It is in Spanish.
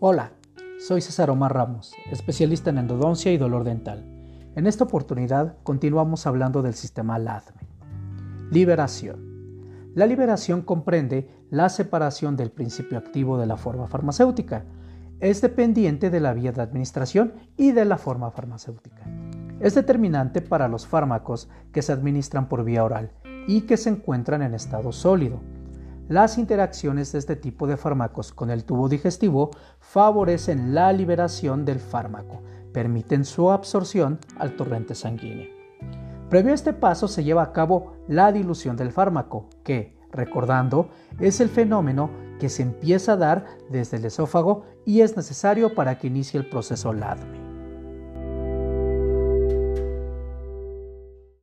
Hola, soy César Omar Ramos, especialista en endodoncia y dolor dental. En esta oportunidad continuamos hablando del sistema LADME. Liberación. La liberación comprende la separación del principio activo de la forma farmacéutica. Es dependiente de la vía de administración y de la forma farmacéutica. Es determinante para los fármacos que se administran por vía oral y que se encuentran en estado sólido las interacciones de este tipo de fármacos con el tubo digestivo favorecen la liberación del fármaco, permiten su absorción al torrente sanguíneo. Previo a este paso se lleva a cabo la dilución del fármaco, que, recordando, es el fenómeno que se empieza a dar desde el esófago y es necesario para que inicie el proceso LADME.